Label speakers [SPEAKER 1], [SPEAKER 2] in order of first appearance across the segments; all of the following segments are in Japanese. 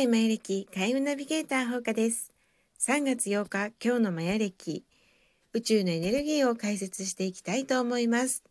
[SPEAKER 1] 代マヤ暦開運ナビゲーター放課です。3月8日、今日のマヤ暦、宇宙のエネルギーを解説していきたいと思います。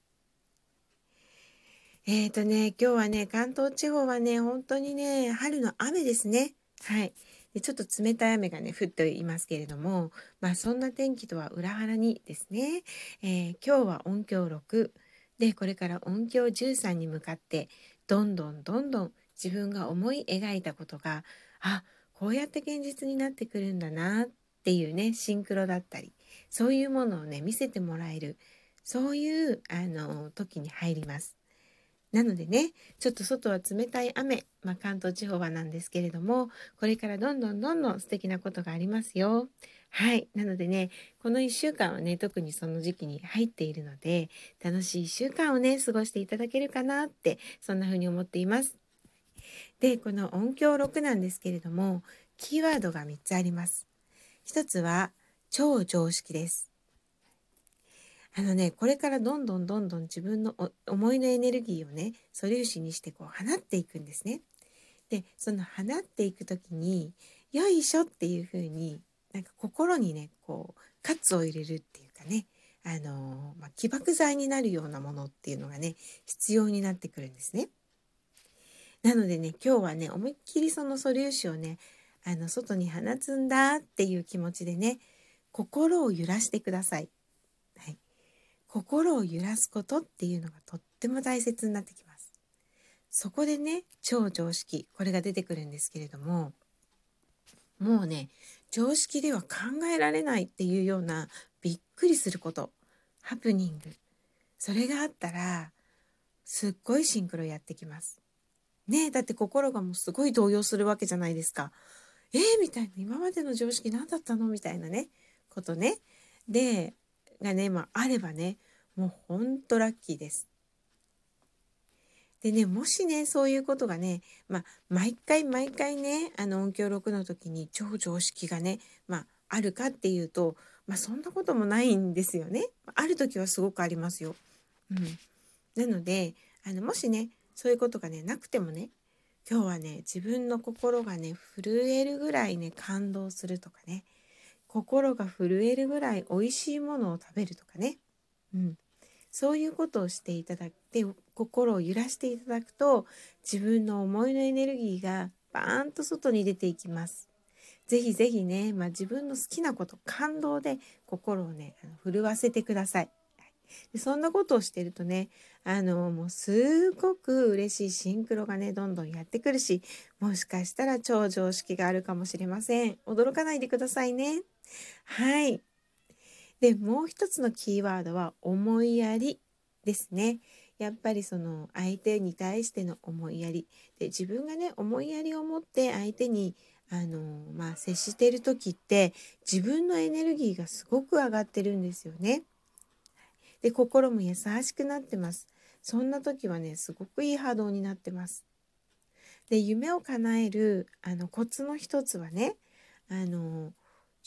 [SPEAKER 1] えっ、ー、とね、今日はね、関東地方はね、本当にね、春の雨ですね。はい。でちょっと冷たい雨がね、降っていますけれども、まあそんな天気とは裏腹にですね、えー、今日は音響6、で、これから音響13に向かって、どんどんどんどん自分が思い描いたことがあこうやって現実になってくるんだなっていうねシンクロだったりそういうものをね見せてもらえるそういうあの時に入ります。なのでねちょっと外は冷たい雨、まあ、関東地方はなんですけれどもこれからどんどんどんどん素敵なことがありますよ。はい。なのでね、この1週間はね、特にその時期に入っているので、楽しい1週間をね、過ごしていただけるかなって、そんな風に思っています。で、この音響6なんですけれども、キーワードが3つあります。1つは、超常識です。あのね、これからどんどんどんどん自分の思いのエネルギーをね、素粒子にしてこう放っていくんですね。で、その放っていく時に、よいしょっていう風になんか心にね、こう、喝を入れるっていうかね、あのまあ、起爆剤になるようなものっていうのがね、必要になってくるんですね。なのでね今日はね思いっきりその素粒子をねあの外に放つんだっていう気持ちでね心を揺らしてください。はい、心を揺らすことっていうのがとっても大切になってきます。そこでね超常識これが出てくるんですけれどももうね常識では考えられないっていうようなびっくりすることハプニングそれがあったらすっごいシンクロやってきます。ねだって心がもうすごい動揺するわけじゃないですか。えー、みたいな今までの常識何だったの？みたいなねことね。でがねまああればねもうほんとラッキーです。でねもしねそういうことがねまあ毎回毎回ねあの音響録の時に超常識がねまああるかっていうとまあそんなこともないんですよね。ある時はすごくありますよ。うん、なのであのもしねそういうことがねなくてもね今日はね自分の心がね震えるぐらいね感動するとかね心が震えるぐらい美味しいものを食べるとかね、うん、そういうことをしていただいて心を揺らしていただくと自分の思いのエネルギーがバーンと外に出ていきます。ぜひぜひね、まあ、自分の好きなこと感動で心をね震わせてください。でそんなことをしてるとねあのもうすごく嬉しいシンクロがねどんどんやってくるしもしかしたら超常識があるかもしれません。驚かないでくださいね。はい。でもう一つのキーワードは思いやりですね。やっぱりその相手に対しての思いやり。で自分がね思いやりを持って相手にあのまあ接している時って自分のエネルギーがすごく上がってるんですよね。で心も優しくなってますそんな時はねすごくいい波動になってますで夢を叶えるあのコツの一つはねあの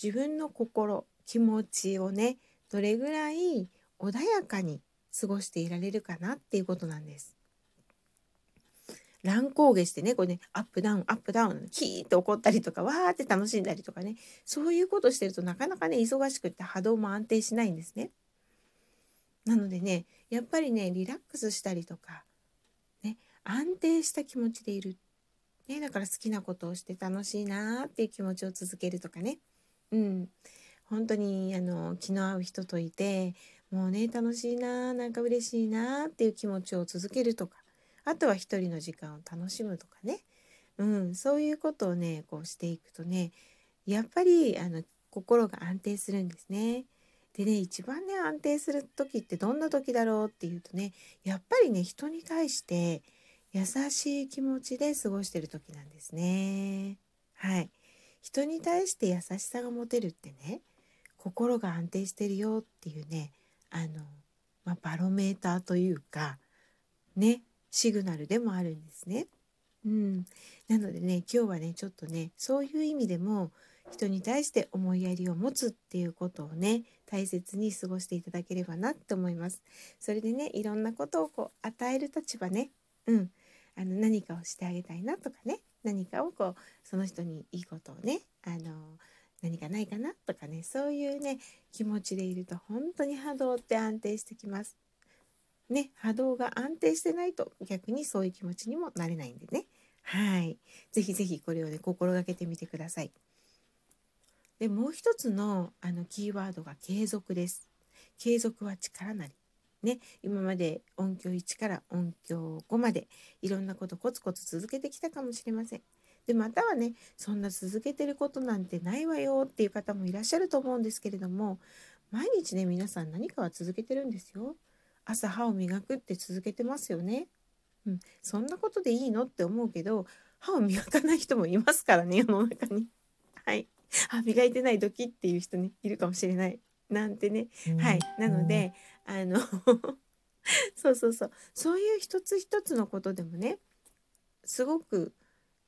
[SPEAKER 1] 自分の心気持ちをねどれぐらい穏やかに過ごしていられるかなっていうことなんです。乱高下してねこれねアップダウンアップダウンキーって怒ったりとかわーって楽しんだりとかねそういうことしてるとなかなかね忙しくって波動も安定しないんですね。なのでねやっぱりねリラックスしたりとか、ね、安定した気持ちでいる、ね、だから好きなことをして楽しいなっていう気持ちを続けるとかね。うん。本当にあの気の合う人といてもうね楽しいななんか嬉しいなっていう気持ちを続けるとかあとは一人の時間を楽しむとかね、うん、そういうことをねこうしていくとねやっぱりあの心が安定するんですね。でね一番ね安定する時ってどんな時だろうっていうとねやっぱりね人に対して優しい気持ちで過ごしてる時なんですね。はい。人に対して優しさが持てるってね心が安定してるよっていうねあの、まあ、バロメーターというかねシグナルでもあるんですね。うん、なのでね今日はねちょっとねそういう意味でも人に対して思いやりを持つっていうことをね大切に過ごしていただければなって思います。それでねいろんなことをこう与える立場ねうんあの何かをしてあげたいなとかね何かをこうその人にいいことをねあの何かないかなとかねそういうね気持ちでいると本当に波動って安定してきます。ね波動が安定してないと逆にそういう気持ちにもなれないんでねはい是非是非これをね心がけてみてください。でもう一つのあのキーワードが継続です。継続は力なり。ね、今まで音響1から音響5までいろんなことコツコツ続けてきたかもしれません。でまたはねそんな続けてることなんてないわよっていう方もいらっしゃると思うんですけれども毎日ね皆さん何かは続けてるんですよ。朝歯を磨くって続けてますよね。うん、そんなことでいいの？って思うけど歯を磨かない人もいますからね世の中に。はい。歯磨いてない時っていう人ねいるかもしれない。なんてね。はい。なのであの そうそうそうそういう一つ一つのことでもねすごく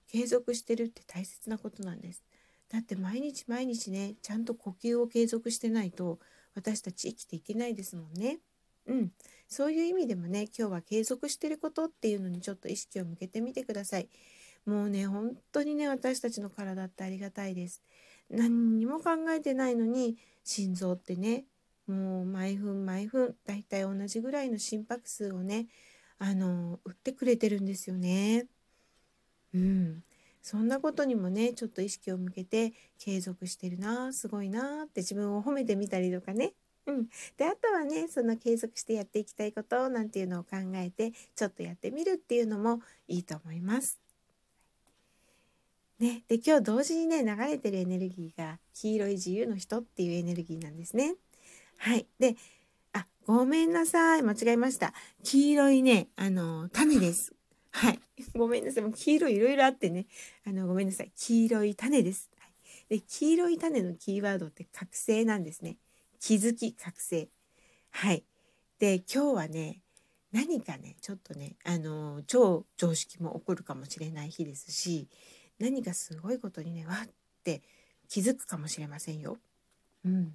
[SPEAKER 1] 継続してるって大切なことなんです。だって毎日毎日ねちゃんと呼吸を継続してないと私たち生きていけないですもんね。うん、そういう意味でもね今日は継続してることっていうのにちょっと意識を向けてみてください。もうね本当にね私たちの体ってありがたいです。何にも考えてないのに心臓ってねもう毎分毎分だいたい同じぐらいの心拍数をねあの打ってくれてるんですよね。うん、そんなことにもねちょっと意識を向けて継続してるなすごいなって自分を褒めてみたりとかね。うん、であとはねその継続してやっていきたいことなんていうのを考えてちょっとやってみるっていうのもいいと思います。ね、で今日同時にね流れてるエネルギーが黄色い自由の人っていうエネルギーなんですね。はい。で、あ、ごめんなさい。間違えました。黄色いね、あの、種です。はい。ごめんなさい。もう黄色いろいろあってね。あの、ごめんなさい。黄色い種です。はい、で、黄色い種のキーワードって覚醒なんですね。気づき、覚醒。はい。で、今日はね、何かね、ちょっとね、あの、超常識も起こるかもしれない日ですし、何かすごいことにねわって気づくかもしれませんよ。うん、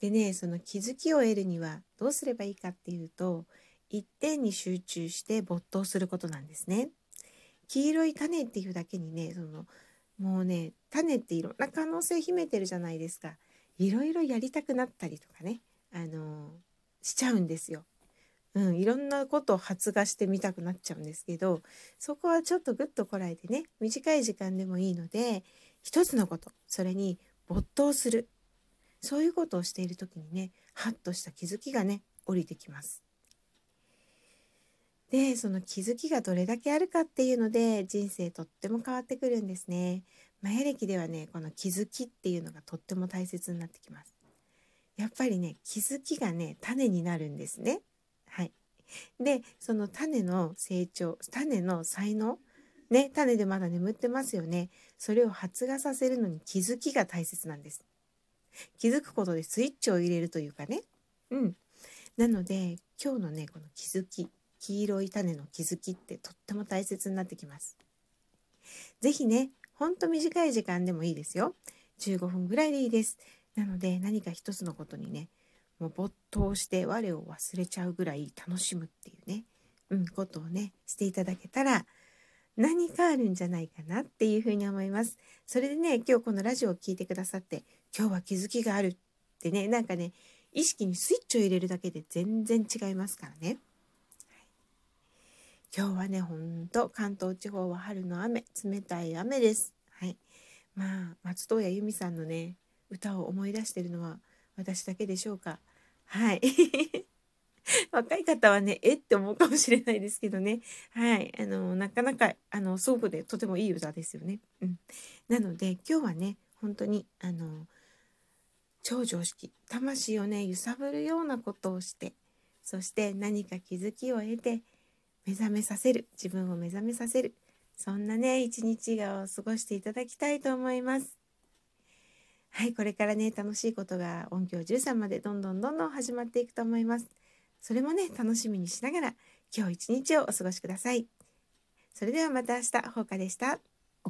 [SPEAKER 1] でねその気づきを得るにはどうすればいいかっていうと一点に集中して没頭することなんですね。黄色い種っていうだけにねそのもうね種っていろんな可能性秘めてるじゃないですか。いろいろやりたくなったりとかねあのしちゃうんですよ。うん、いろんなことを発芽してみたくなっちゃうんですけどそこはちょっとぐっとこらえてね短い時間でもいいので一つのことそれに没頭するそういうことをしている時にねハッとした気づきがね降りてきます。でその気づきがどれだけあるかっていうので人生とっても変わってくるんですね。マヤ歴ではねこの気づきっていうのがとっても大切になってきます。やっぱりね気づきがね種になるんですね。はい。で、その種の成長、種の才能、ね、種でまだ眠ってますよね。それを発芽させるのに気づきが大切なんです。気づくことでスイッチを入れるというかね。うん。なので、今日のね、この気づき、黄色い種の気づきってとっても大切になってきます。是非ね、ほんと短い時間でもいいですよ。15分ぐらいでいいです。なので、何か一つのことにね、もう没頭して我を忘れちゃうぐらい楽しむっていうね、うん、ことをねしていただけたら何かあるんじゃないかなっていうふうに思います。それでね今日このラジオを聴いてくださって今日は気づきがあるってねなんかね意識にスイッチを入れるだけで全然違いますからね。今日はねほんと関東地方は春の雨冷たい雨です。はい、まあ松任谷由実さんのね歌を思い出してるのは私だけでしょうか？はい。若い方はね、え？って思うかもしれないですけどね。はい。あの、なかなか、あの、倉庫でとてもいい歌ですよね。うん。なので、今日はね、本当に、あの、超常識、魂をね、揺さぶるようなことをして、そして何か気づきを得て、目覚めさせる、自分を目覚めさせる、そんなね、一日を過ごしていただきたいと思います。はい、これからね、楽しいことが音響13までどんどんどんどん始まっていくと思います。それもね、楽しみにしながら今日一日をお過ごしください。それではまた明日、ほうかでした。